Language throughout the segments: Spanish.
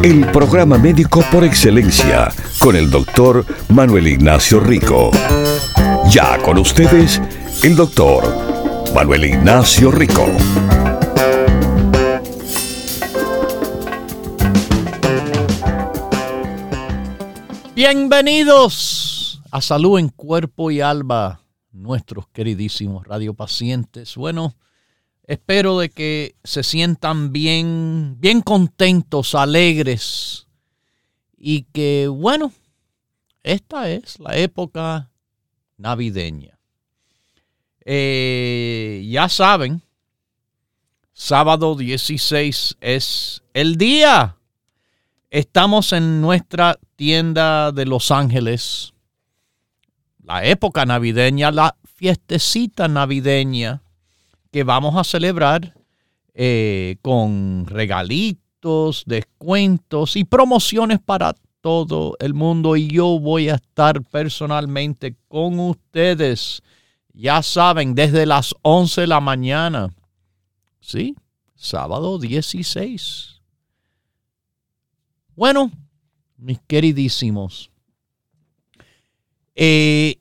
El programa médico por excelencia con el doctor Manuel Ignacio Rico. Ya con ustedes, el doctor Manuel Ignacio Rico. Bienvenidos a Salud en Cuerpo y Alma, nuestros queridísimos radiopacientes. Bueno, espero de que se sientan bien, bien contentos, alegres y que, bueno, esta es la época navideña. Eh, ya saben, sábado 16 es el día. Estamos en nuestra tienda de Los Ángeles. La época navideña, la fiestecita navideña que vamos a celebrar eh, con regalitos descuentos y promociones para todo el mundo y yo voy a estar personalmente con ustedes. Ya saben, desde las 11 de la mañana. Sí, sábado 16. Bueno, mis queridísimos, eh,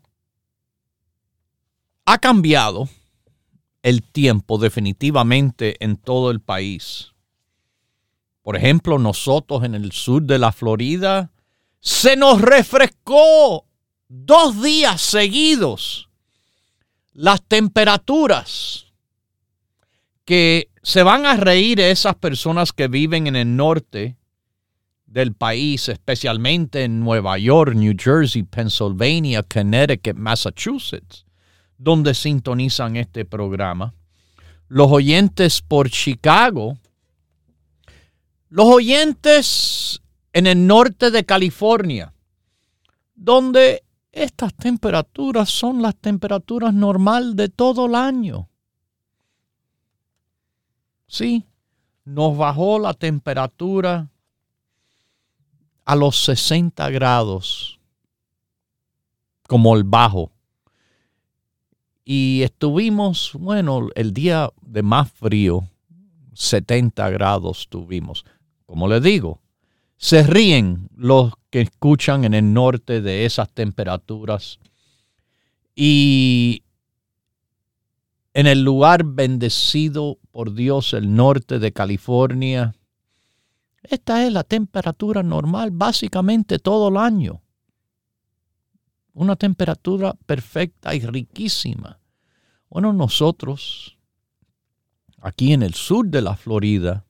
ha cambiado el tiempo definitivamente en todo el país. Por ejemplo, nosotros en el sur de la Florida, se nos refrescó dos días seguidos las temperaturas que se van a reír esas personas que viven en el norte del país, especialmente en Nueva York, New Jersey, Pennsylvania, Connecticut, Massachusetts, donde sintonizan este programa. Los oyentes por Chicago los oyentes en el norte de California, donde estas temperaturas son las temperaturas normal de todo el año. Sí, nos bajó la temperatura a los 60 grados, como el bajo. Y estuvimos, bueno, el día de más frío, 70 grados tuvimos. Como les digo, se ríen los que escuchan en el norte de esas temperaturas. Y en el lugar bendecido por Dios, el norte de California, esta es la temperatura normal básicamente todo el año. Una temperatura perfecta y riquísima. Bueno, nosotros, aquí en el sur de la Florida,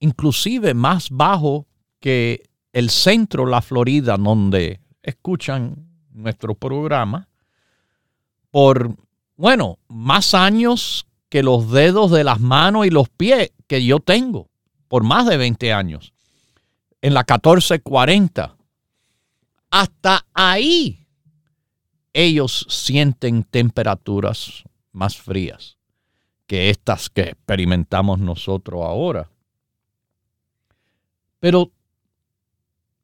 inclusive más bajo que el centro de la Florida, donde escuchan nuestro programa, por, bueno, más años que los dedos de las manos y los pies que yo tengo, por más de 20 años, en la 1440. Hasta ahí ellos sienten temperaturas más frías que estas que experimentamos nosotros ahora. Pero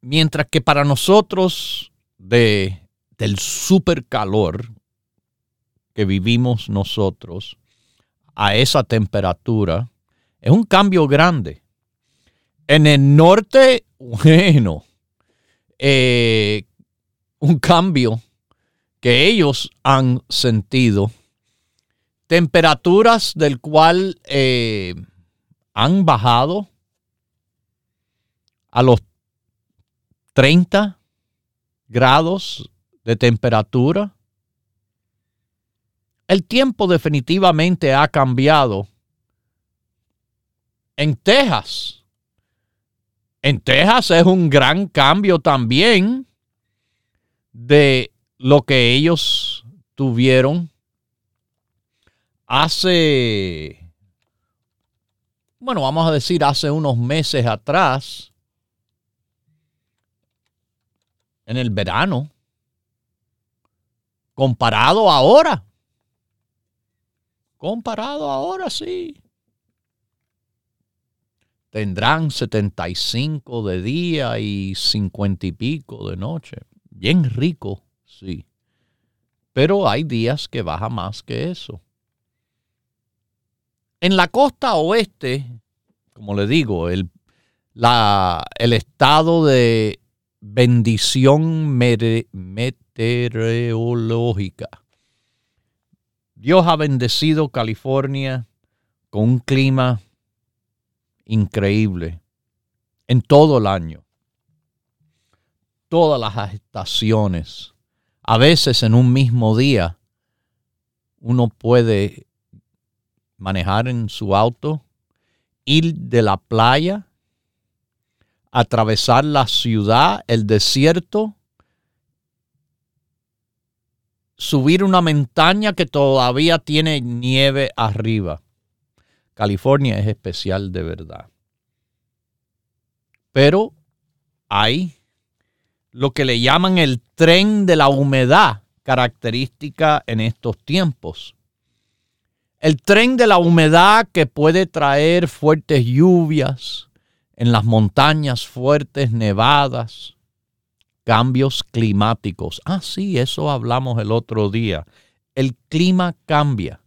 mientras que para nosotros de, del calor que vivimos nosotros a esa temperatura, Es un cambio grande. En el norte, bueno, eh, un cambio que ellos han sentido. Temperaturas del cual eh, han bajado a los 30 grados de temperatura. El tiempo definitivamente ha cambiado. En Texas, en Texas es un gran cambio también de lo que ellos tuvieron hace, bueno, vamos a decir hace unos meses atrás, en el verano, comparado ahora. Comparado ahora, sí. Tendrán 75 de día y 50 y pico de noche. Bien rico, sí. Pero hay días que baja más que eso. En la costa oeste, como le digo, el, la, el estado de bendición meteorológica. Dios ha bendecido California con un clima increíble en todo el año. Todas las estaciones. A veces en un mismo día uno puede manejar en su auto, ir de la playa atravesar la ciudad, el desierto, subir una montaña que todavía tiene nieve arriba. California es especial de verdad. Pero hay lo que le llaman el tren de la humedad, característica en estos tiempos. El tren de la humedad que puede traer fuertes lluvias, en las montañas fuertes, nevadas, cambios climáticos. Ah, sí, eso hablamos el otro día. El clima cambia.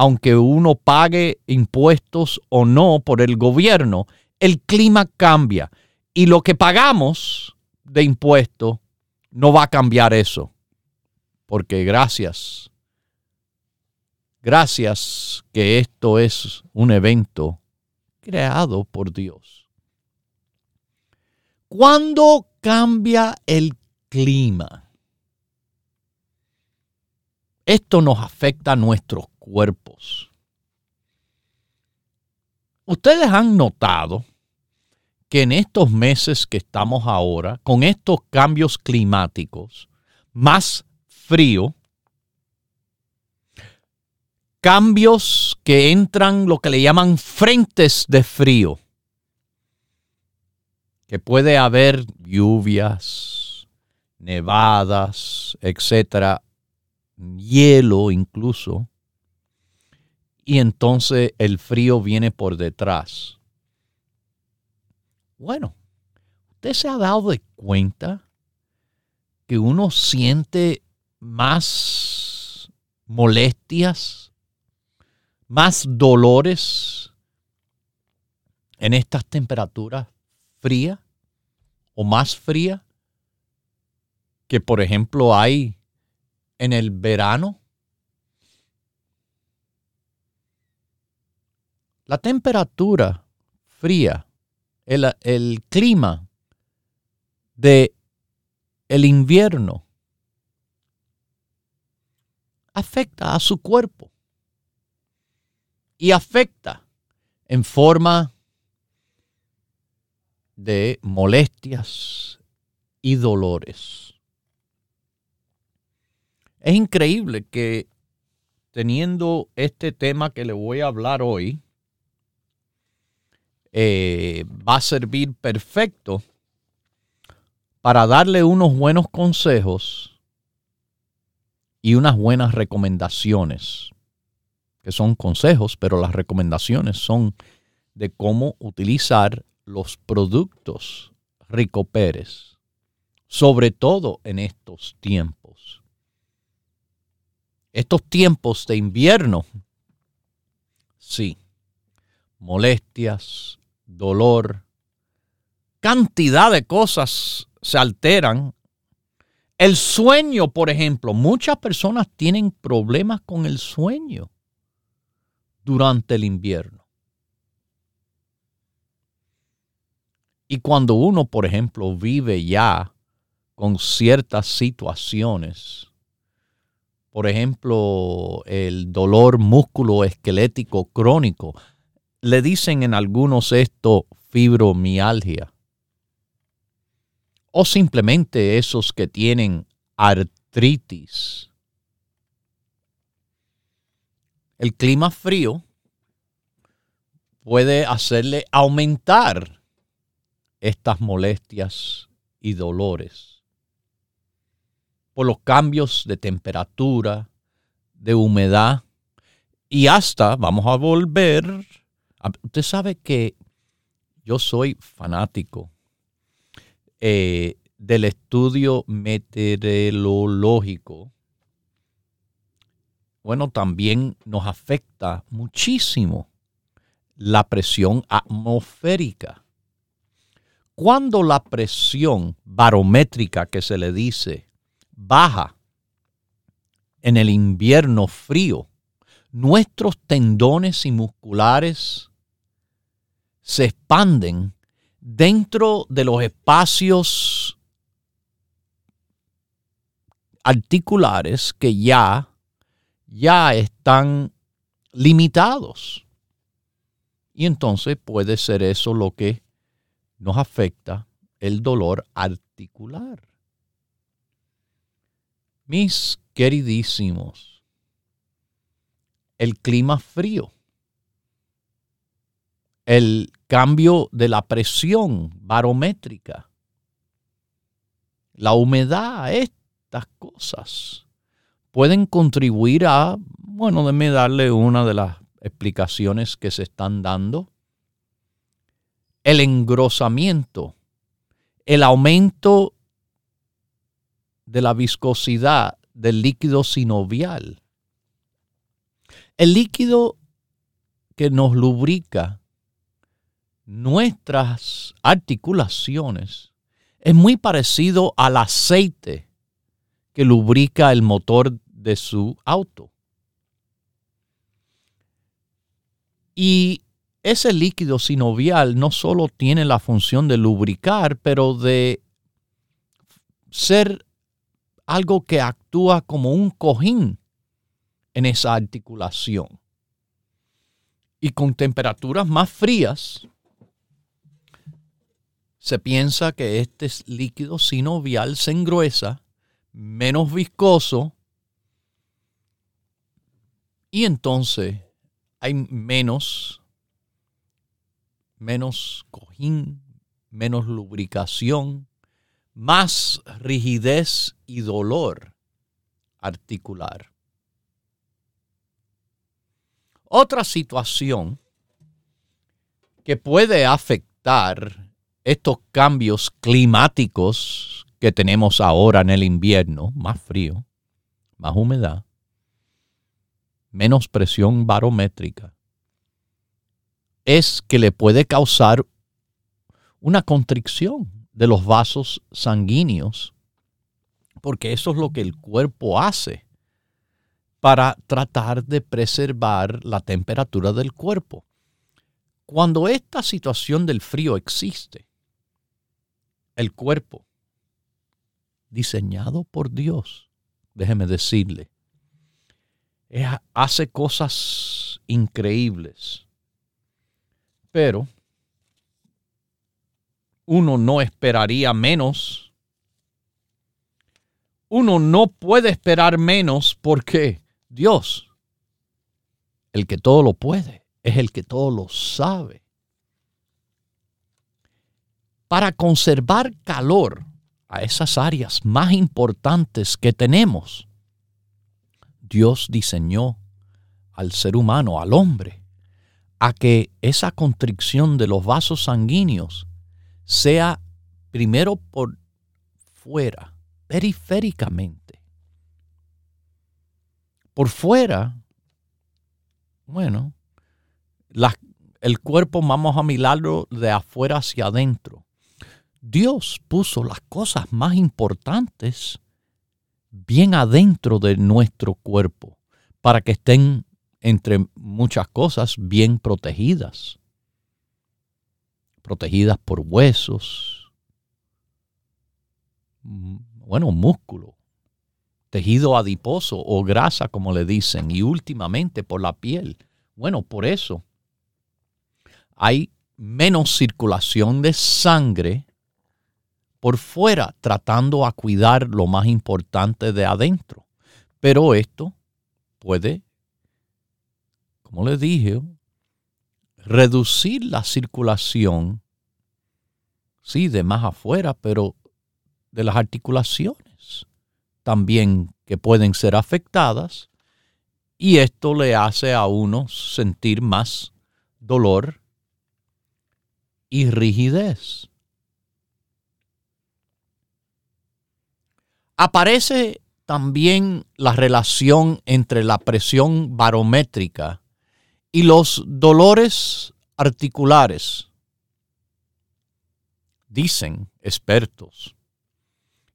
Aunque uno pague impuestos o no por el gobierno, el clima cambia. Y lo que pagamos de impuestos no va a cambiar eso. Porque gracias, gracias que esto es un evento creado por Dios. ¿Cuándo cambia el clima? Esto nos afecta a nuestros cuerpos. Ustedes han notado que en estos meses que estamos ahora, con estos cambios climáticos, más frío, cambios que entran lo que le llaman frentes de frío, que puede haber lluvias, nevadas, etcétera, hielo incluso, y entonces el frío viene por detrás. Bueno, usted se ha dado de cuenta que uno siente más molestias más dolores en estas temperaturas frías o más frías que por ejemplo hay en el verano. La temperatura fría, el, clima de el invierno afecta a su cuerpo y afecta en forma de molestias y dolores. Es increíble que teniendo este tema que le voy a hablar hoy, eh, va a servir perfecto para darle unos buenos consejos y unas buenas recomendaciones que son consejos, pero las recomendaciones son de cómo utilizar los productos Rico Pérez, sobre todo en estos tiempos. Estos tiempos de invierno, sí, molestias, dolor, cantidad de cosas se alteran. El sueño, por ejemplo, muchas personas tienen problemas con el sueño durante el invierno. Y cuando uno, por ejemplo, vive ya con ciertas situaciones, por ejemplo, el dolor musculoesquelético crónico, le dicen en algunos esto fibromialgia. O simplemente esos que tienen artritis. El clima frío puede hacerle aumentar estas molestias y dolores por los cambios de temperatura, de humedad y hasta, vamos a volver, usted sabe que yo soy fanático eh, del estudio meteorológico. Bueno, también nos afecta muchísimo la presión atmosférica. Cuando la presión barométrica que se le dice baja en el invierno frío, nuestros tendones y musculares se expanden dentro de los espacios articulares que ya, ya están limitados. Y entonces puede ser eso lo que nos afecta el dolor articular. Mis queridísimos, el clima frío, el cambio de la presión barométrica, la humedad, estas cosas pueden contribuir a, bueno, déme darle una de las explicaciones que se están dando el engrosamiento, el aumento de la viscosidad del líquido sinovial. El líquido que nos lubrica nuestras articulaciones es muy parecido al aceite que lubrica el motor de su auto. Y ese líquido sinovial no solo tiene la función de lubricar, pero de ser algo que actúa como un cojín en esa articulación. Y con temperaturas más frías, se piensa que este líquido sinovial se engruesa, menos viscoso, y entonces hay menos menos cojín, menos lubricación, más rigidez y dolor articular. Otra situación que puede afectar estos cambios climáticos que tenemos ahora en el invierno, más frío, más humedad, menos presión barométrica, es que le puede causar una constricción de los vasos sanguíneos, porque eso es lo que el cuerpo hace para tratar de preservar la temperatura del cuerpo. Cuando esta situación del frío existe, el cuerpo, diseñado por Dios, déjeme decirle, hace cosas increíbles pero uno no esperaría menos. Uno no puede esperar menos porque Dios, el que todo lo puede, es el que todo lo sabe. Para conservar calor a esas áreas más importantes que tenemos, Dios diseñó al ser humano, al hombre, a que esa constricción de los vasos sanguíneos sea primero por fuera, periféricamente. Por fuera, bueno, el cuerpo vamos a mirarlo de afuera hacia adentro. Dios puso las cosas más importantes bien adentro de nuestro cuerpo para que estén entre muchas cosas bien protegidas. Protegidas por huesos, bueno, músculo, tejido adiposo o grasa, como le dicen, y últimamente por la piel. Bueno, por eso hay menos circulación de sangre por fuera, tratando a cuidar lo más importante de adentro. Pero esto puede, como les dije, reducir la circulación, sí, de más afuera, pero de las articulaciones también que pueden ser afectadas y esto le hace a uno sentir más dolor y rigidez. Aparece también la relación entre la presión barométrica y los dolores articulares. Dicen expertos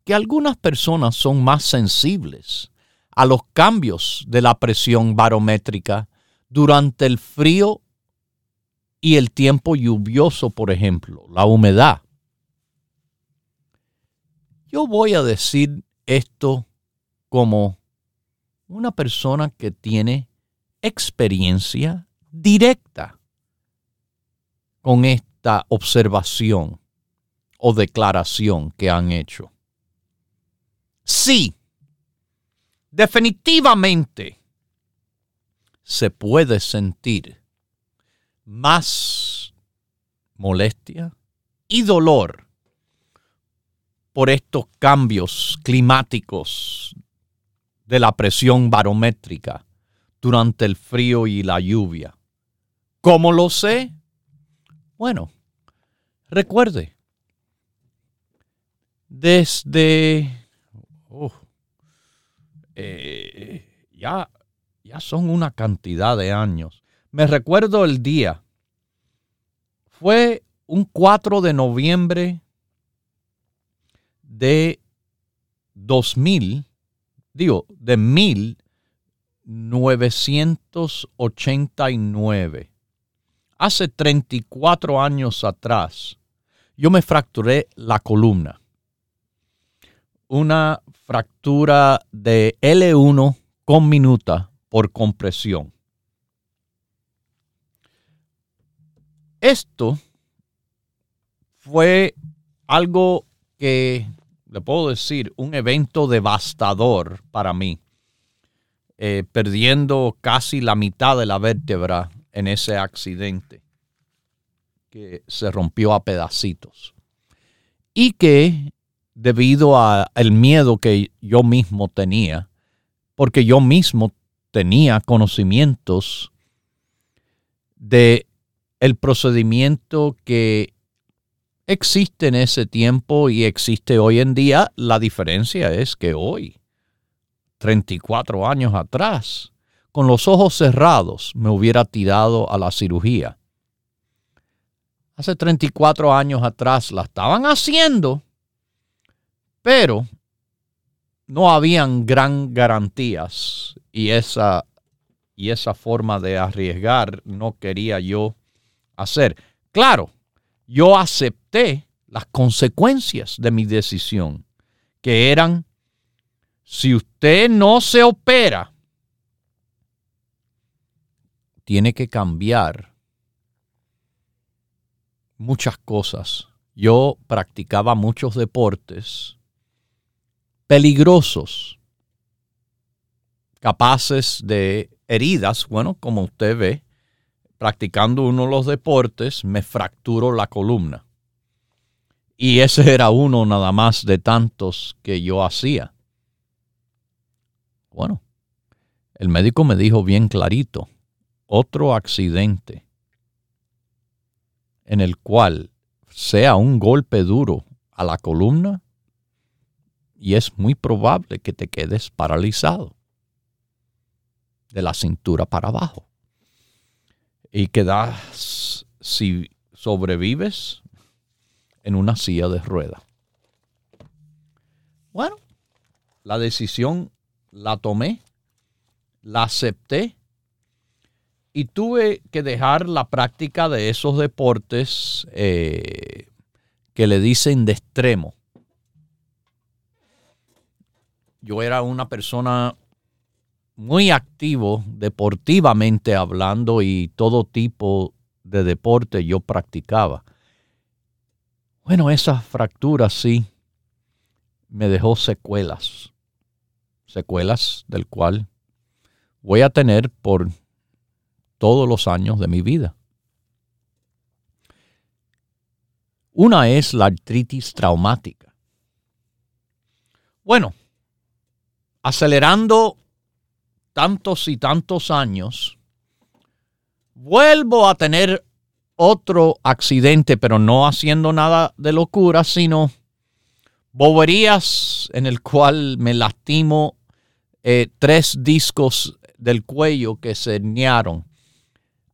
que algunas personas son más sensibles a los cambios de la presión barométrica durante el frío y el tiempo lluvioso, por ejemplo, la humedad. Yo voy a decir esto como una persona que tiene experiencia directa con esta observación o declaración que han hecho. Sí, definitivamente se puede sentir más molestia y dolor por estos cambios climáticos de la presión barométrica durante el frío y la lluvia. ¿Cómo lo sé? Bueno, recuerde, desde eh, ya, ya son una cantidad de años. Me recuerdo el día. Fue un 4 de noviembre de 2000, digo, de 1989. Hace 34 años atrás, yo me fracturé la columna. Una fractura de L1 con minuta por compresión. Esto fue algo que le puedo decir, un evento devastador para mí, eh, perdiendo casi la mitad de la vértebra en ese accidente que se rompió a pedacitos. Y que debido al miedo que yo mismo tenía, porque yo mismo tenía conocimientos de el procedimiento que existe en ese tiempo y existe hoy en día. La diferencia es que hoy, 34 años atrás, con los ojos cerrados me hubiera tirado a la cirugía. Hace 34 años atrás la estaban haciendo, pero no habían gran garantías y esa, y esa forma de arriesgar no quería yo hacer. Claro, yo acepté las consecuencias de mi decisión, que eran, si usted no se opera, tiene que cambiar muchas cosas. Yo practicaba muchos deportes peligrosos, capaces de heridas, bueno, como usted ve, practicando uno de los deportes, me fracturó la columna. Y ese era uno nada más de tantos que yo hacía. Bueno, el médico me dijo bien clarito, otro accidente en el cual sea un golpe duro a la columna y es muy probable que te quedes paralizado de la cintura para abajo y quedas si sobrevives en una silla de rueda. Bueno, la decisión la tomé, la acepté y tuve que dejar la práctica de esos deportes eh, que le dicen de extremo. Yo era una persona muy activo deportivamente hablando y todo tipo de deporte yo practicaba. Bueno, esa fractura sí me dejó secuelas, secuelas del cual voy a tener por todos los años de mi vida. Una es la artritis traumática. Bueno, acelerando tantos y tantos años, vuelvo a tener otro accidente, pero no haciendo nada de locura, sino boberías en el cual me lastimo eh, tres discos del cuello que se herniaron.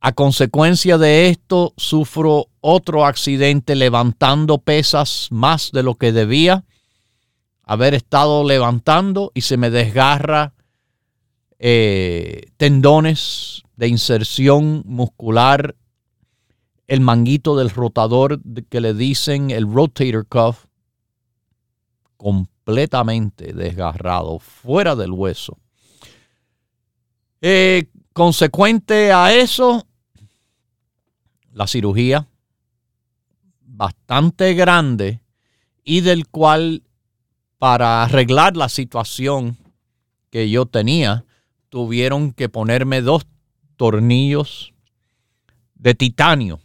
A consecuencia de esto, sufro otro accidente levantando pesas más de lo que debía haber estado levantando y se me desgarra eh, tendones de inserción muscular, el manguito del rotador que le dicen el rotator cuff, completamente desgarrado, fuera del hueso. Eh, consecuente a eso, la cirugía bastante grande y del cual para arreglar la situación que yo tenía, tuvieron que ponerme dos tornillos de titanio,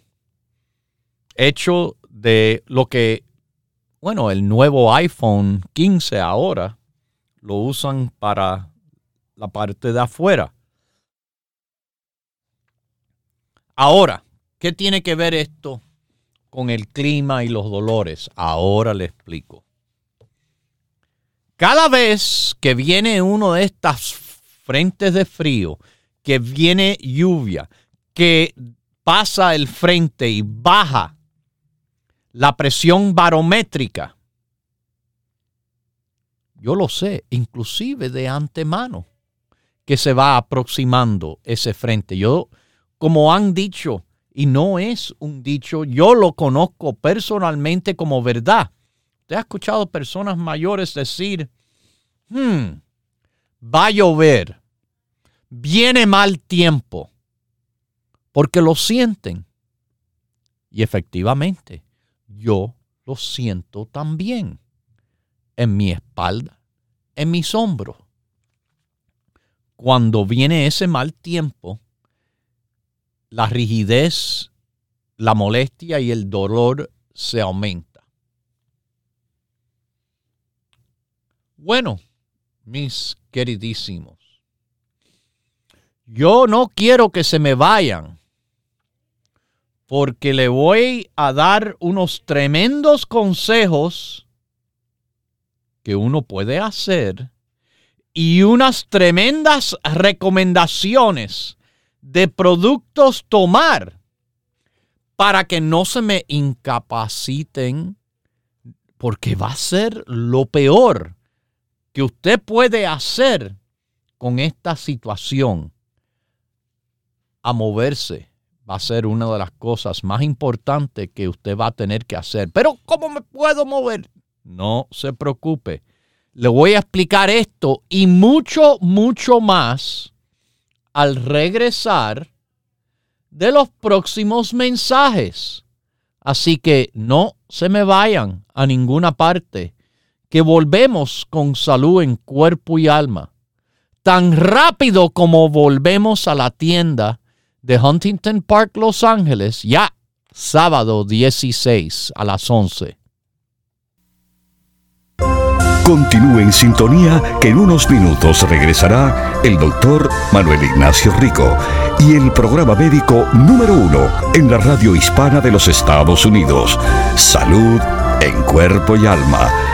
hecho de lo que, bueno, el nuevo iPhone 15 ahora lo usan para la parte de afuera. Ahora, ¿qué tiene que ver esto con el clima y los dolores? Ahora le explico. Cada vez que viene uno de estas frentes de frío, que viene lluvia, que pasa el frente y baja la presión barométrica. Yo lo sé, inclusive de antemano, que se va aproximando ese frente. Yo, como han dicho, y no es un dicho, yo lo conozco personalmente como verdad. Te ha escuchado personas mayores decir, hmm, va a llover, viene mal tiempo, porque lo sienten. Y efectivamente, yo lo siento también en mi espalda, en mis hombros. Cuando viene ese mal tiempo, la rigidez, la molestia y el dolor se aumenta. Bueno, mis queridísimos. Yo no quiero que se me vayan porque le voy a dar unos tremendos consejos que uno puede hacer y unas tremendas recomendaciones de productos tomar para que no se me incapaciten porque va a ser lo peor que usted puede hacer con esta situación a moverse va a ser una de las cosas más importantes que usted va a tener que hacer. Pero ¿cómo me puedo mover? No se preocupe. Le voy a explicar esto y mucho, mucho más al regresar de los próximos mensajes. Así que no se me vayan a ninguna parte que volvemos con salud en cuerpo y alma. Tan rápido como volvemos a la tienda de Huntington Park, Los Ángeles, ya sábado 16 a las 11. Continúe en sintonía que en unos minutos regresará el doctor Manuel Ignacio Rico y el programa médico número uno en la radio hispana de los Estados Unidos. Salud en cuerpo y alma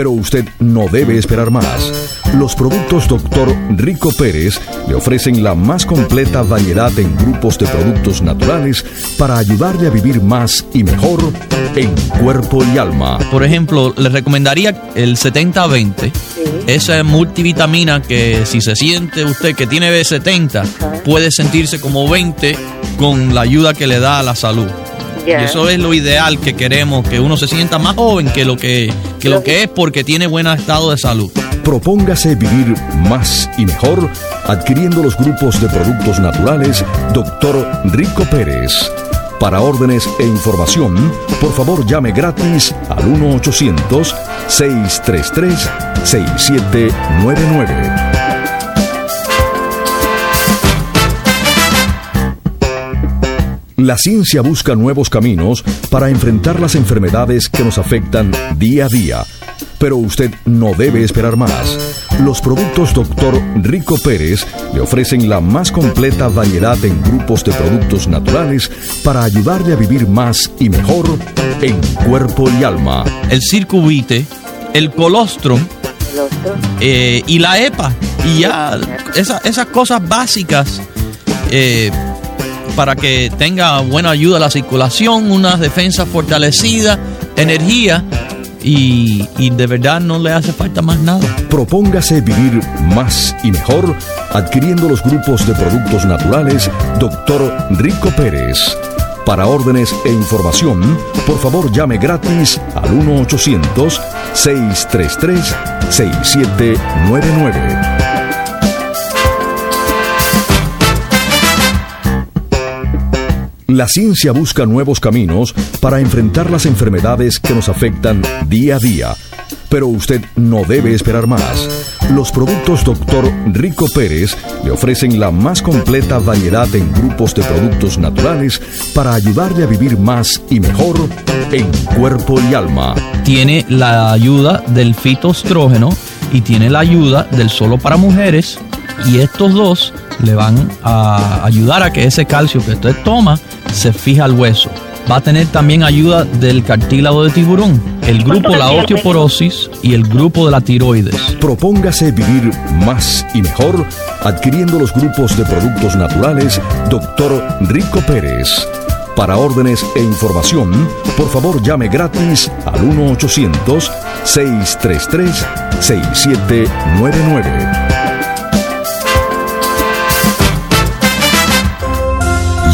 pero usted no debe esperar más. Los productos Dr. Rico Pérez le ofrecen la más completa variedad en grupos de productos naturales para ayudarle a vivir más y mejor en cuerpo y alma. Por ejemplo, le recomendaría el 70-20. Esa multivitamina que si se siente usted que tiene B70, puede sentirse como 20 con la ayuda que le da a la salud. Y eso es lo ideal que queremos, que uno se sienta más joven que lo que, lo que es porque tiene buen estado de salud. Propóngase vivir más y mejor adquiriendo los grupos de productos naturales Dr. Rico Pérez. Para órdenes e información, por favor llame gratis al 1-800-633-6799. La ciencia busca nuevos caminos para enfrentar las enfermedades que nos afectan día a día. Pero usted no debe esperar más. Los productos Dr. Rico Pérez le ofrecen la más completa variedad en grupos de productos naturales para ayudarle a vivir más y mejor en cuerpo y alma. El circuvite, el colostrum eh, y la EPA. Y ya esas cosas básicas. Eh, para que tenga buena ayuda a la circulación, una defensa fortalecida, energía y, de verdad no le hace falta más nada. Propóngase vivir más y mejor adquiriendo los grupos de productos naturales Dr. Rico Pérez. Para órdenes e información, por favor llame gratis al 1-800-633-6799. La ciencia busca nuevos caminos para enfrentar las enfermedades que nos afectan día a día. Pero usted no debe esperar más. Los productos Dr. Rico Pérez le ofrecen la más completa variedad en grupos de productos naturales para ayudarle a vivir más y mejor en cuerpo y alma. Tiene la ayuda del fitoestrógeno y tiene la ayuda del solo para mujeres y estos dos le van a ayudar a que ese calcio que usted toma se fija al hueso. Va a tener también ayuda del cartílago de tiburón, el grupo la osteoporosis y el grupo de la tiroides. Propóngase vivir más y mejor adquiriendo los grupos de productos naturales Dr. Rico Pérez. Para órdenes e información, por favor llame gratis al 1-800-633-6799.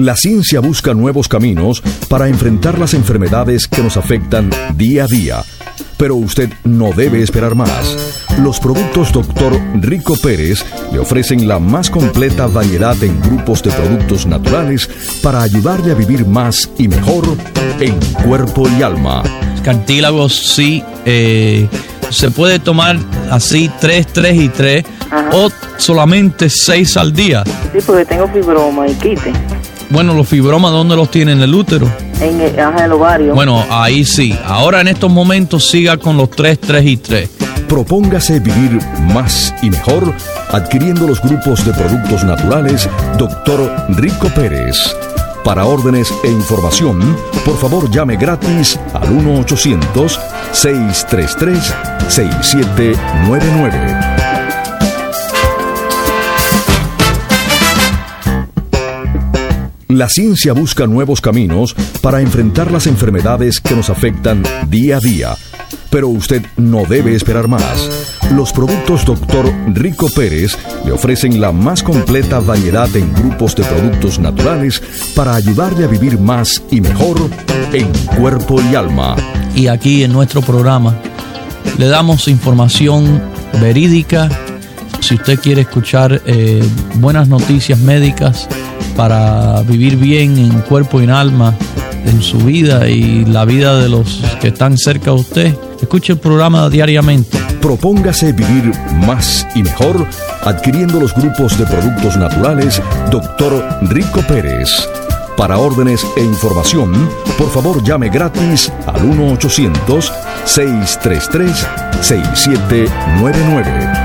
La ciencia busca nuevos caminos para enfrentar las enfermedades que nos afectan día a día. Pero usted no debe esperar más. Los productos Dr. Rico Pérez le ofrecen la más completa variedad en grupos de productos naturales para ayudarle a vivir más y mejor en cuerpo y alma. Cartílagos sí, eh, se puede tomar así 3, 3 y 3 o solamente 6 al día. Sí, porque tengo fibroma y quite. Bueno, los fibromas, ¿dónde los tienen? ¿En el útero? En el, ovario. Bueno, ahí sí. Ahora en estos momentos siga con los 3, 3 y 3. Propóngase vivir más y mejor adquiriendo los grupos de productos naturales Dr. Rico Pérez. Para órdenes e información, por favor llame gratis al 1-800-633-6799. La ciencia busca nuevos caminos para enfrentar las enfermedades que nos afectan día a día. Pero usted no debe esperar más. Los productos Dr. Rico Pérez le ofrecen la más completa variedad en grupos de productos naturales para ayudarle a vivir más y mejor en cuerpo y alma. Y aquí en nuestro programa le damos información verídica. Si usted quiere escuchar eh, buenas noticias médicas, para vivir bien en cuerpo y en alma, en su vida y la vida de los que están cerca de usted. Escuche el programa diariamente. Propóngase vivir más y mejor adquiriendo los grupos de productos naturales Dr. Rico Pérez. Para órdenes e información, por favor llame gratis al 1-800-633-6799.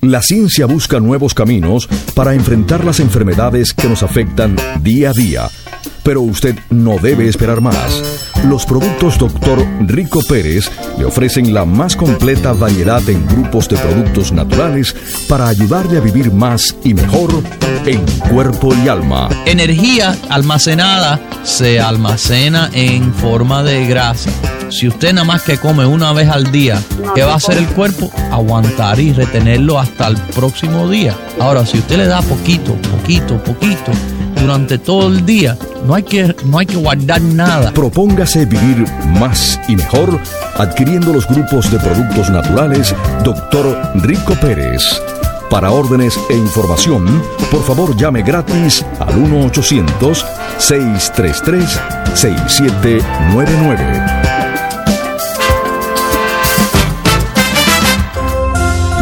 La ciencia busca nuevos caminos para enfrentar las enfermedades que nos afectan día a día. Pero usted no debe esperar más. Los productos Dr. Rico Pérez le ofrecen la más completa variedad en grupos de productos naturales para ayudarle a vivir más y mejor en cuerpo y alma. Energía almacenada se almacena en forma de grasa si usted nada más que come una vez al día, ¿qué va a hacer el cuerpo? Aguantar y retenerlo hasta el próximo día. Ahora, si usted le da poquito, poquito, poquito, durante todo el día, no hay que, no hay que guardar nada. Propóngase vivir más y mejor adquiriendo los grupos de productos naturales Dr. Rico Pérez. Para órdenes e información, por favor llame gratis al 1-800-633-6799.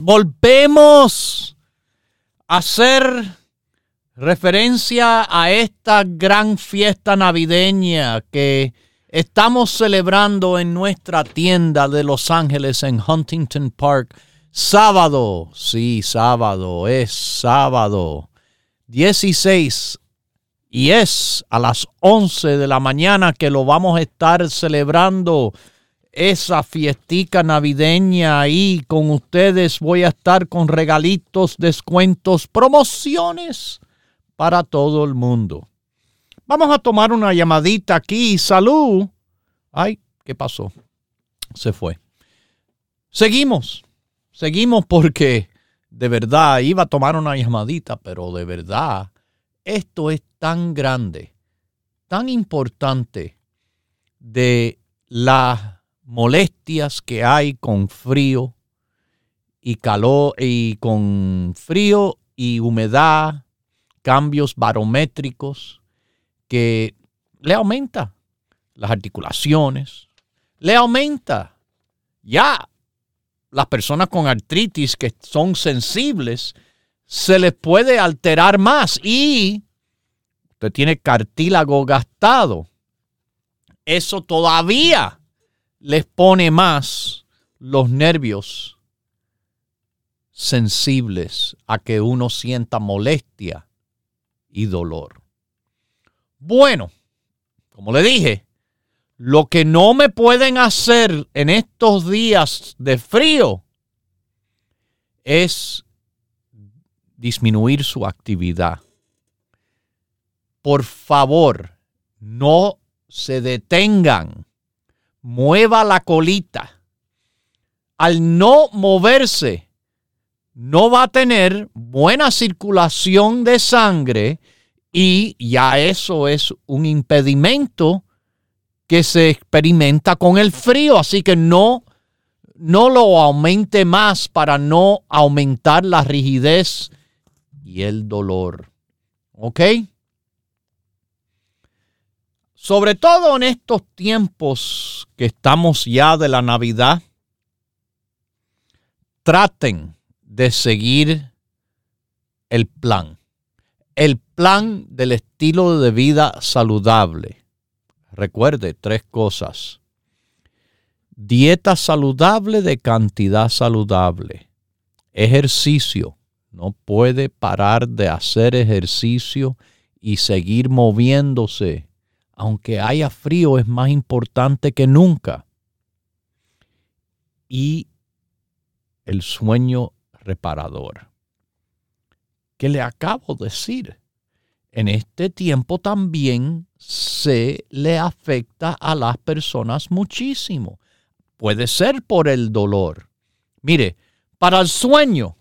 volvemos a hacer referencia a esta gran fiesta navideña que estamos celebrando en nuestra tienda de Los Ángeles en Huntington Park. Sábado, sí, sábado, es sábado. 16 y es a las 11 de la mañana que lo vamos a estar celebrando esa fiestica navideña ahí con ustedes. Voy a estar con regalitos, descuentos, promociones para todo el mundo. Vamos a tomar una llamadita aquí. Salud. Ay, ¿qué pasó? Se fue. Seguimos. Seguimos porque de verdad iba a tomar una llamadita, pero de verdad esto es tan grande, tan importante de la molestias que hay con frío y calor y con frío y humedad, cambios barométricos que le aumenta las articulaciones, le aumenta ya las personas con artritis que son sensibles, se les puede alterar más y usted tiene cartílago gastado. Eso todavía les pone más los nervios sensibles a que uno sienta molestia y dolor. Bueno, como le dije, lo que no me pueden hacer en estos días de frío es disminuir su actividad. Por favor, no se detengan mueva la colita. Al no moverse, no va a tener buena circulación de sangre y ya eso es un impedimento que se experimenta con el frío. Así que no, no lo aumente más para no aumentar la rigidez y el dolor. ¿Ok? Sobre todo en estos tiempos que estamos ya de la Navidad, traten de seguir el plan. El plan del estilo de vida saludable. Recuerde tres cosas. Dieta saludable de cantidad saludable. Ejercicio. No puede parar de hacer ejercicio y seguir moviéndose. Aunque haya frío, es más importante que nunca. Y el sueño reparador. Que le acabo de decir, en este tiempo también se le afecta a las personas muchísimo. Puede ser por el dolor. Mire, para el sueño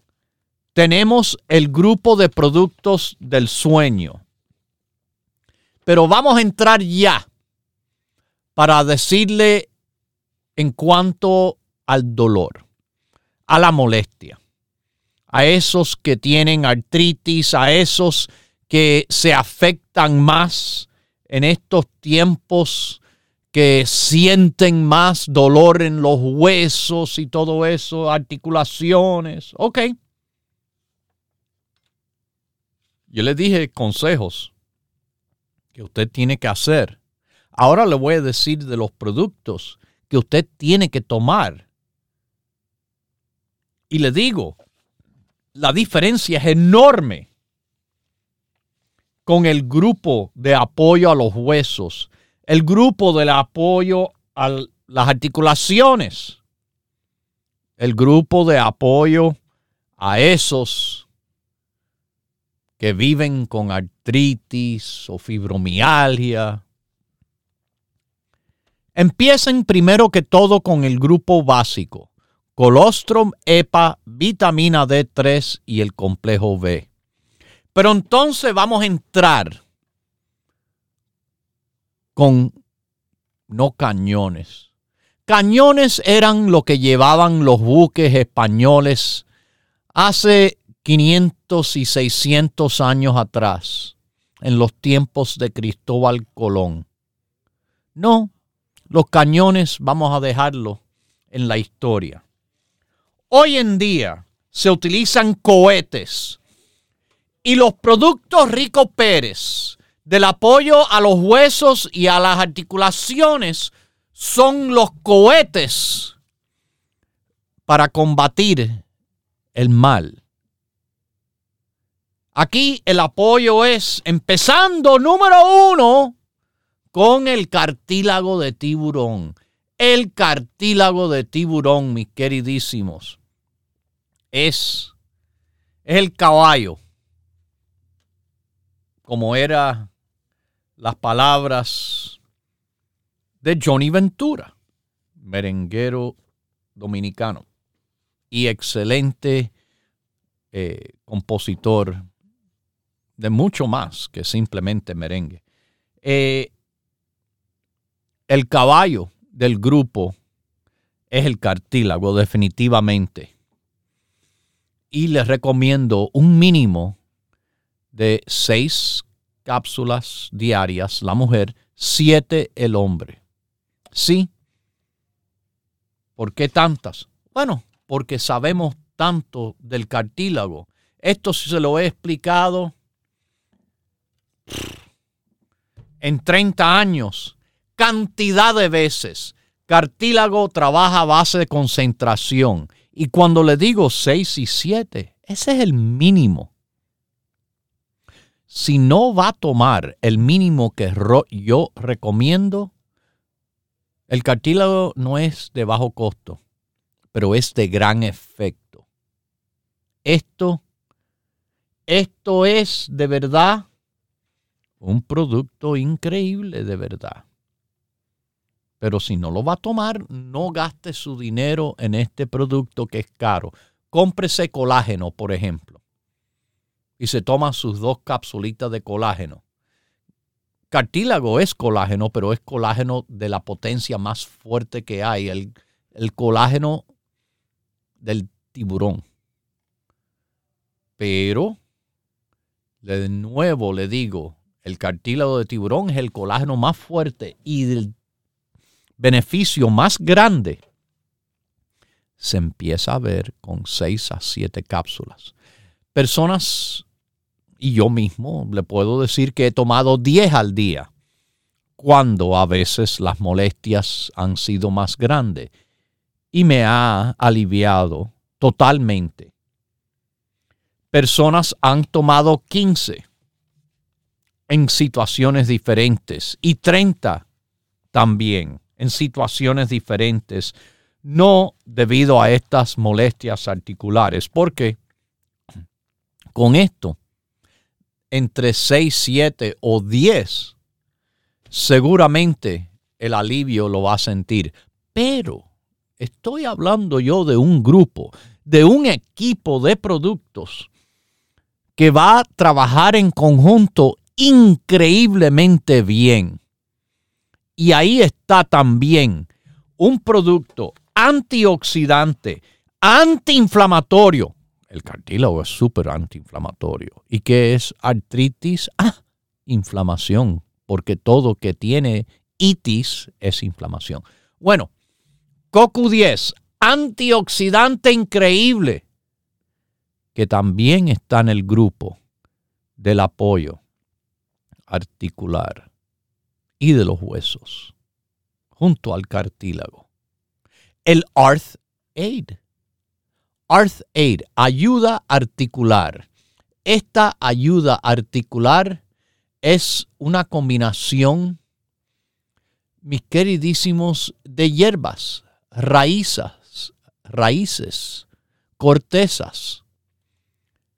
tenemos el grupo de productos del sueño. Pero vamos a entrar ya para decirle en cuanto al dolor a la molestia, a esos que tienen artritis, a esos que se afectan más en estos tiempos, que sienten más dolor en los huesos y todo eso, articulaciones. Ok. Yo le dije consejos que usted tiene que hacer. Ahora le voy a decir de los productos que usted tiene que tomar y le digo, la diferencia es enorme con el grupo de apoyo a los huesos, el grupo de apoyo a las articulaciones, el grupo de apoyo a esos que viven con artritis o fibromialgia. Empiecen primero que todo con el grupo básico, colostrum, EPA, vitamina D3 y el complejo B. Pero entonces vamos a entrar con no cañones. Cañones eran lo que llevaban los buques españoles hace 500 y 600 años atrás, en los tiempos de Cristóbal Colón. No, los cañones vamos a dejarlo en la historia. Hoy en día se utilizan cohetes y los productos Rico Pérez del apoyo a los huesos y a las articulaciones son los cohetes para combatir el mal. Aquí el apoyo es, empezando número uno, con el cartílago de tiburón. El cartílago de tiburón, mis queridísimos, es, el caballo, como eran las palabras de Johnny Ventura, merenguero dominicano y excelente eh, compositor de mucho más que simplemente merengue. Eh, el caballo del grupo es el cartílago, definitivamente. Y les recomiendo un mínimo de seis cápsulas diarias la mujer, siete el hombre. Sí. ¿Por qué tantas? Bueno, porque sabemos tanto del cartílago. Esto se lo he explicado en 30 años cantidad de veces. Cartílago trabaja a base de concentración. Y cuando le digo 6 y 7, ese es el mínimo. Si no va a tomar el mínimo que yo recomiendo, el cartílago no es de bajo costo, pero es de gran efecto. Esto, esto es de verdad un producto increíble, de verdad. Pero si no lo va a tomar, no gaste su dinero en este producto que es caro. Cómprese colágeno, por ejemplo. Y se toma sus dos capsulitas de colágeno. Cartílago es colágeno, pero es colágeno de la potencia más fuerte que hay. El, el colágeno del tiburón. Pero, de nuevo le digo, el cartílago de tiburón es el colágeno más fuerte y del beneficio más grande se empieza a ver con 6 a 7 cápsulas. Personas, y yo mismo le puedo decir que he tomado 10 al día, cuando a veces las molestias han sido más grandes y me ha aliviado totalmente. Personas han tomado 15 en situaciones diferentes. Y 30 también en situaciones diferentes, no debido a estas molestias articulares, porque con esto, entre 6, 7 o 10, seguramente el alivio lo va a sentir. Pero estoy hablando yo de un grupo, de un equipo de productos que va a trabajar en conjunto increíblemente bien. Y ahí está también un producto antioxidante, antiinflamatorio. El cartílago es súper antiinflamatorio. ¿Y qué es artritis? Ah, inflamación, porque todo que tiene itis es inflamación. Bueno, CoQ10, antioxidante increíble, que también está en el grupo del apoyo articular y de los huesos, junto al cartílago. El Arth Aid. Arth Aid, ayuda articular. Esta ayuda articular es una combinación, mis queridísimos, de hierbas, raíces, raíces, cortezas,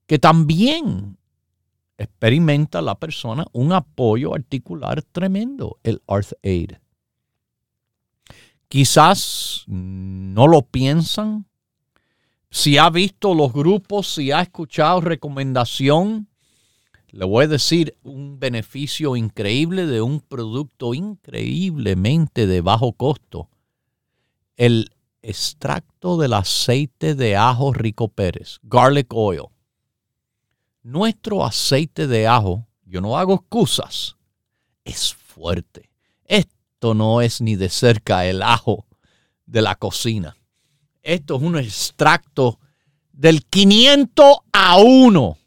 que también experimenta la persona un apoyo articular tremendo, el Arth Aid. Quizás no lo piensan. Si ha visto los grupos, si ha escuchado recomendación, le voy a decir un beneficio increíble de un producto increíblemente de bajo costo. El extracto del aceite de ajo rico Pérez, garlic oil nuestro aceite de ajo, yo no hago excusas, es fuerte. Esto no es ni de cerca el ajo de la cocina. Esto es un extracto del 500 a 1.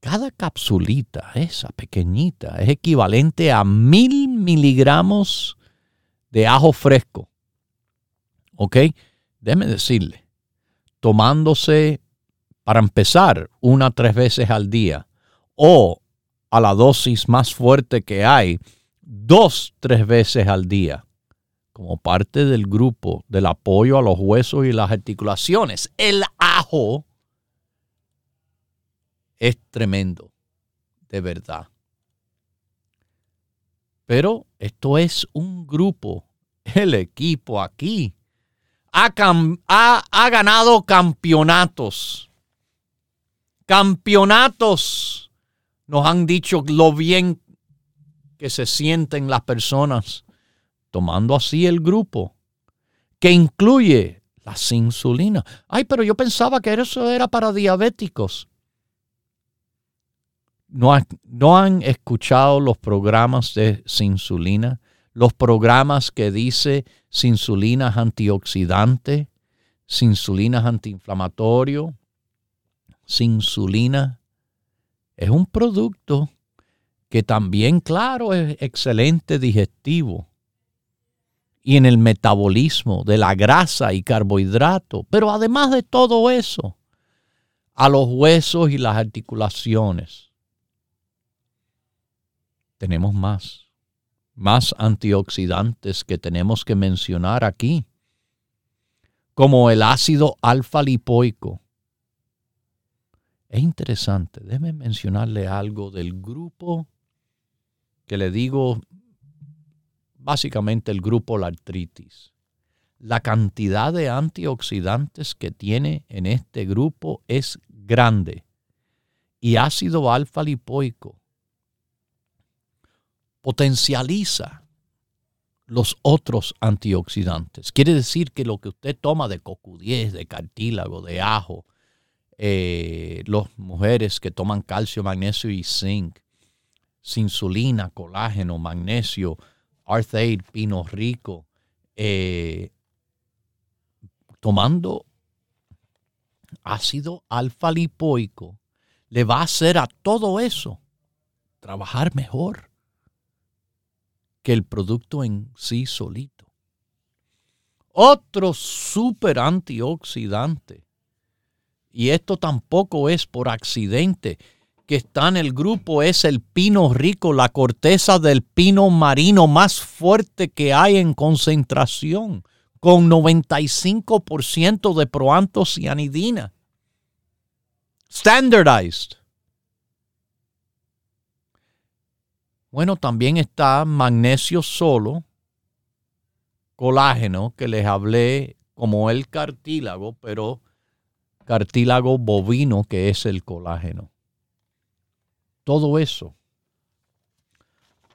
Cada capsulita, esa pequeñita, es equivalente a mil miligramos de ajo fresco. ¿Ok? Déjeme decirle, tomándose para empezar, una tres veces al día o a la dosis más fuerte que hay, dos, tres veces al día, como parte del grupo del apoyo a los huesos y las articulaciones. El ajo es tremendo, de verdad. Pero esto es un grupo, el equipo aquí ha, ha ganado campeonatos campeonatos nos han dicho lo bien que se sienten las personas tomando así el grupo, que incluye la insulina. Ay, pero yo pensaba que eso era para diabéticos. No, no han escuchado los programas de insulina, los programas que dice insulina antioxidante, insulina antiinflamatorio, insulina es un producto que también, claro, es excelente digestivo y en el metabolismo de la grasa y carbohidrato. Pero además de todo eso, a los huesos y las articulaciones, tenemos más, más antioxidantes que tenemos que mencionar aquí, como el ácido alfa lipoico es interesante. Déjeme mencionarle algo del grupo que le digo, básicamente el grupo la artritis. La cantidad de antioxidantes que tiene en este grupo es grande. Y ácido alfa lipoico potencializa los otros antioxidantes. Quiere decir que lo que usted toma de CoQ10, de cartílago, de ajo, eh, las mujeres que toman calcio, magnesio y zinc, insulina, colágeno, magnesio, Arthaid, pino rico, eh, tomando ácido alfa lipoico le va a hacer a todo eso trabajar mejor que el producto en sí solito. Otro super antioxidante, y esto tampoco es por accidente, que está en el grupo es el pino rico, la corteza del pino marino más fuerte que hay en concentración, con 95% de proantocianidina. Standardized. Bueno, también está magnesio solo, colágeno, que les hablé como el cartílago, pero cartílago bovino, que es el colágeno. Todo eso.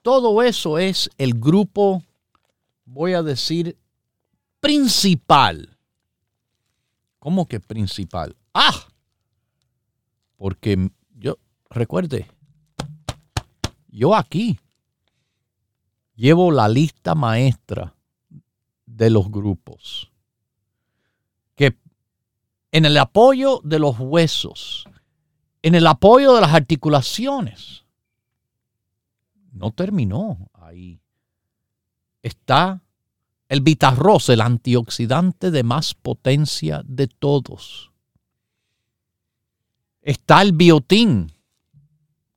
Todo eso es el grupo, voy a decir, principal. ¿Cómo que principal? Ah, porque yo, recuerde, yo aquí llevo la lista maestra de los grupos. En el apoyo de los huesos, en el apoyo de las articulaciones. No terminó ahí. Está el Vitarros, el antioxidante de más potencia de todos. Está el biotín,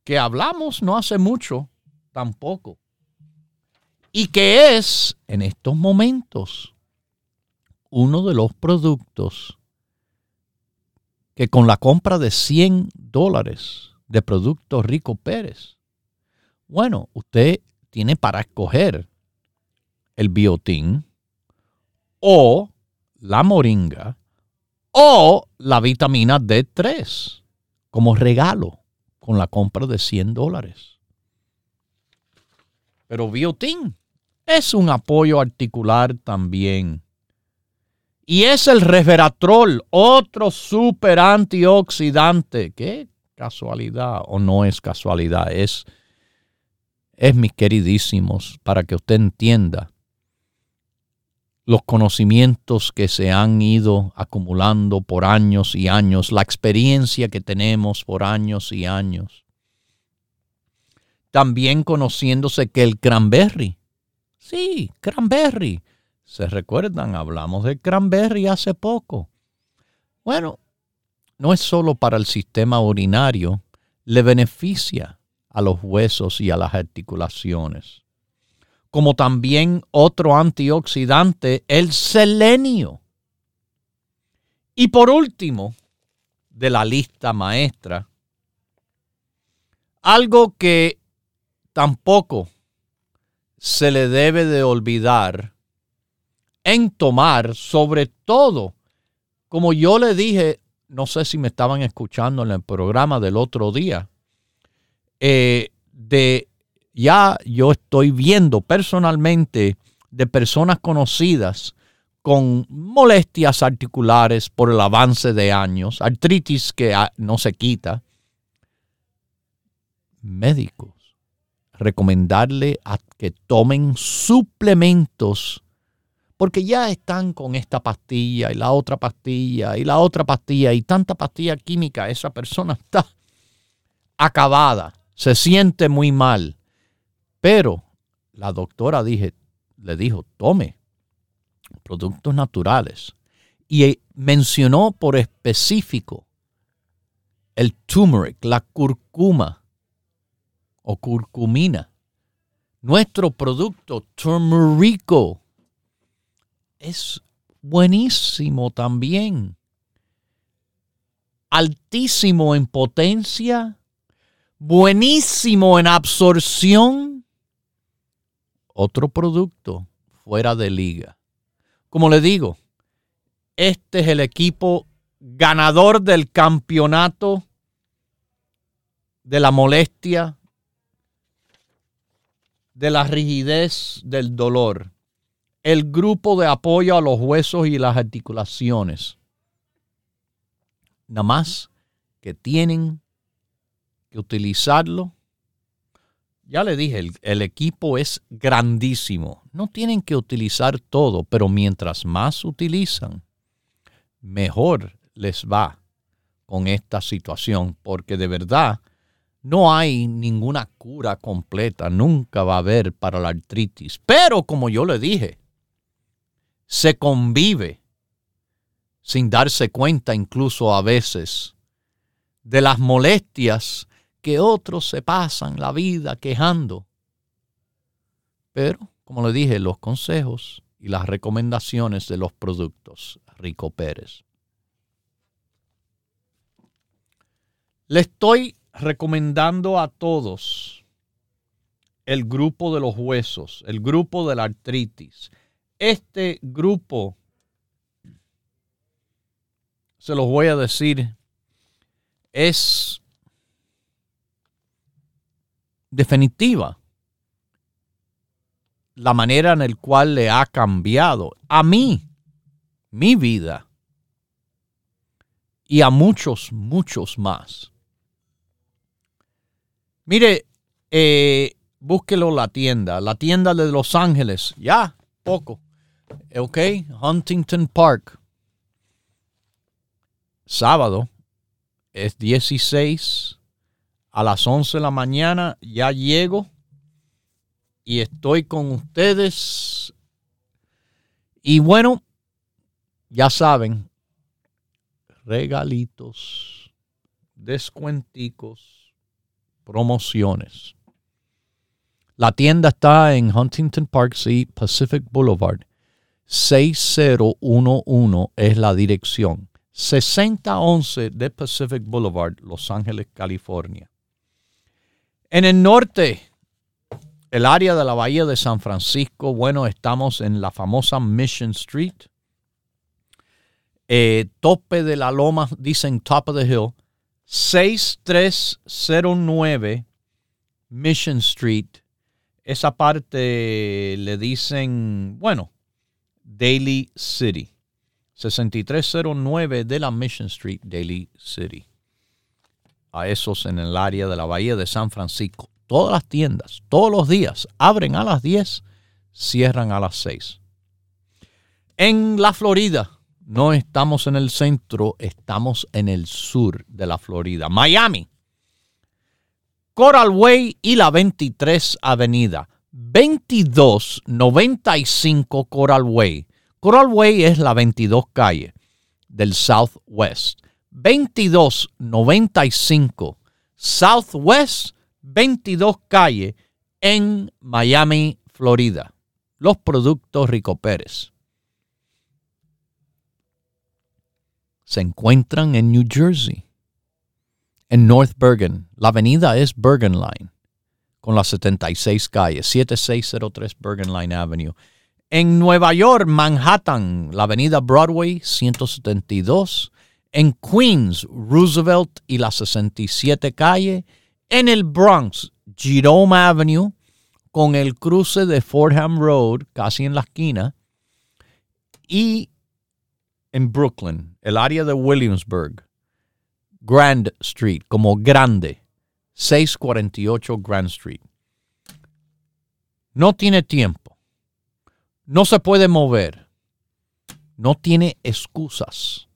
que hablamos no hace mucho tampoco. Y que es en estos momentos uno de los productos que con la compra de 100 dólares de productos Rico Pérez, bueno, usted tiene para escoger el biotín o la moringa o la vitamina D3 como regalo con la compra de 100 dólares. Pero biotín es un apoyo articular también y es el resveratrol, otro super antioxidante. ¿Qué casualidad o no es casualidad? Es, es mis queridísimos, para que usted entienda los conocimientos que se han ido acumulando por años y años, la experiencia que tenemos por años y años. También conociéndose que el cranberry, sí, cranberry, ¿Se recuerdan? Hablamos del cranberry hace poco. Bueno, no es solo para el sistema urinario, le beneficia a los huesos y a las articulaciones. Como también otro antioxidante, el selenio. Y por último, de la lista maestra, algo que tampoco se le debe de olvidar en tomar, sobre todo, como yo le dije, no sé si me estaban escuchando en el programa del otro día, eh, de ya yo estoy viendo personalmente de personas conocidas con molestias articulares por el avance de años, artritis que no se quita, médicos, recomendarle a que tomen suplementos porque ya están con esta pastilla y la otra pastilla y la otra pastilla y tanta pastilla química, esa persona está acabada, se siente muy mal. Pero la doctora dije, le dijo, tome productos naturales y mencionó por específico el turmeric, la curcuma o curcumina. Nuestro producto turmerico es buenísimo también. Altísimo en potencia, buenísimo en absorción. Otro producto fuera de liga. Como le digo, este es el equipo ganador del campeonato de la molestia, de la rigidez del dolor el grupo de apoyo a los huesos y las articulaciones. Nada más que tienen que utilizarlo. Ya le dije, el, el, equipo es grandísimo. No tienen que utilizar todo, pero mientras más utilizan, mejor les va con esta situación, porque de verdad no hay ninguna cura completa, nunca va a haber para la artritis. Pero como yo le dije, se convive sin darse cuenta incluso a veces de las molestias que otros se pasan la vida quejando. Pero, como le dije, los consejos y las recomendaciones de los productos Rico Pérez. Le estoy recomendando a todos el grupo de los huesos, el grupo de la artritis. Este grupo, se los voy a decir, es definitiva la manera en la cual le ha cambiado a mí, mi vida, y a muchos, muchos más. Mire, eh, búsquelo la tienda, la tienda de Los Ángeles, ya, poco, ok, Huntington Park, sábado, es 16 a las 11 de la mañana, ya llego y estoy con ustedes. Y bueno, ya saben, regalitos, descuenticos, promociones. La tienda está en Huntington Park, sí, Pacific Boulevard. 6011 es la dirección. 6011 de Pacific Boulevard, Los Ángeles, California. En el norte el área de la Bahía de San Francisco, bueno, estamos en la famosa Mission Street. Eh, tope de la loma, dicen Top of the Hill. 6309 Mission Street. Esa parte le dicen, bueno, Daily City. 6309 de la Mission Street, Daily City. A esos en el área de la Bahía de San Francisco todas las tiendas, todos los días, abren a las 10, cierran a las 6. En la Florida, no estamos en el centro, estamos en el sur de la Florida. Miami, Coral Way y la 23 Avenida. 2295 Coral Way. Coral Way es la 22 calle del Southwest. 2295 Southwest 22 calles en Miami, Florida. Los productos Rico Pérez. Se encuentran en New Jersey, en North Bergen. La avenida es Bergen Line, con las 76 calles, 7603 Bergen Line Avenue. En Nueva York, Manhattan, la avenida Broadway, 172. En Queens, Roosevelt y la 67 calle en el Bronx, Jerome Avenue, con el cruce de Fordham Road, casi en la esquina, y en Brooklyn, el área de Williamsburg, Grand Street, como grande, 648 Grand Street. No tiene tiempo, no se puede mover, no tiene excusas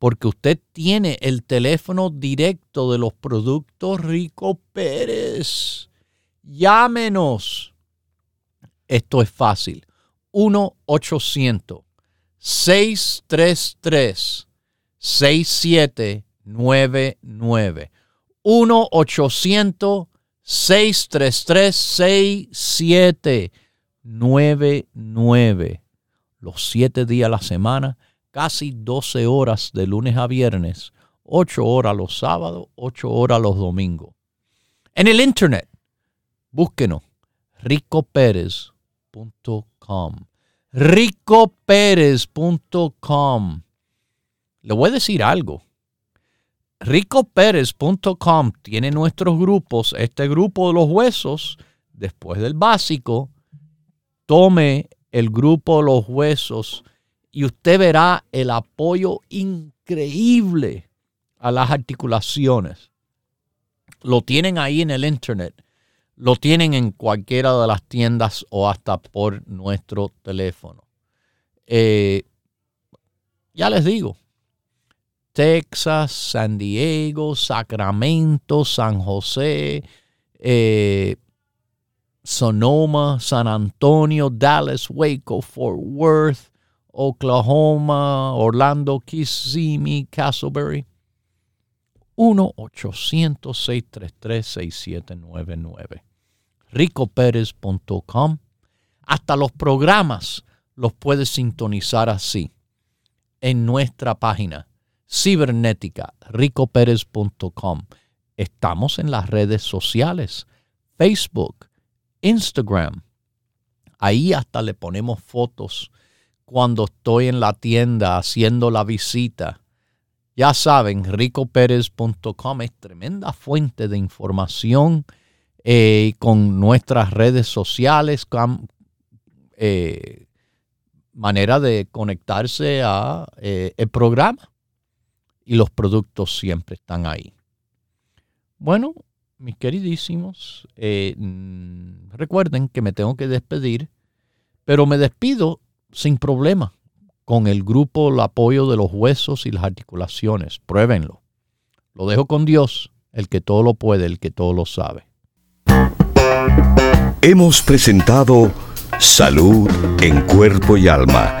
porque usted tiene el teléfono directo de los productos Rico Pérez. Llámenos. Esto es fácil. 1-800-633-6799. 1-800-633-6799. Los siete días a la semana casi 12 horas de lunes a viernes, 8 horas los sábados, 8 horas los domingos. En el internet, búsquenos ricopérez.com. ricopérez.com. Le voy a decir algo. ricopérez.com tiene nuestros grupos, este grupo de los huesos, después del básico, tome el grupo de los huesos y usted verá el apoyo increíble a las articulaciones. Lo tienen ahí en el internet, lo tienen en cualquiera de las tiendas o hasta por nuestro teléfono. Eh, ya les digo, Texas, San Diego, Sacramento, San José, eh, Sonoma, San Antonio, Dallas, Waco, Fort Worth, Oklahoma, Orlando, Kissimmee, Castleberry. 1-800-633-6799. ricopérez.com. Hasta los programas los puedes sintonizar así en nuestra página cibernética ricopérez.com. Estamos en las redes sociales, Facebook, Instagram. Ahí hasta le ponemos fotos cuando estoy en la tienda haciendo la visita. Ya saben, ricopérez.com es tremenda fuente de información eh, con nuestras redes sociales, eh, manera de conectarse a eh, el programa y los productos siempre están ahí. Bueno, mis queridísimos, mm, recuerden que me tengo que despedir, pero me despido sin problema con el grupo el apoyo de los huesos y las articulaciones. Pruébenlo. Lo dejo con Dios, el que todo lo puede, el que todo lo sabe. Hemos presentado Salud en Cuerpo y Alma,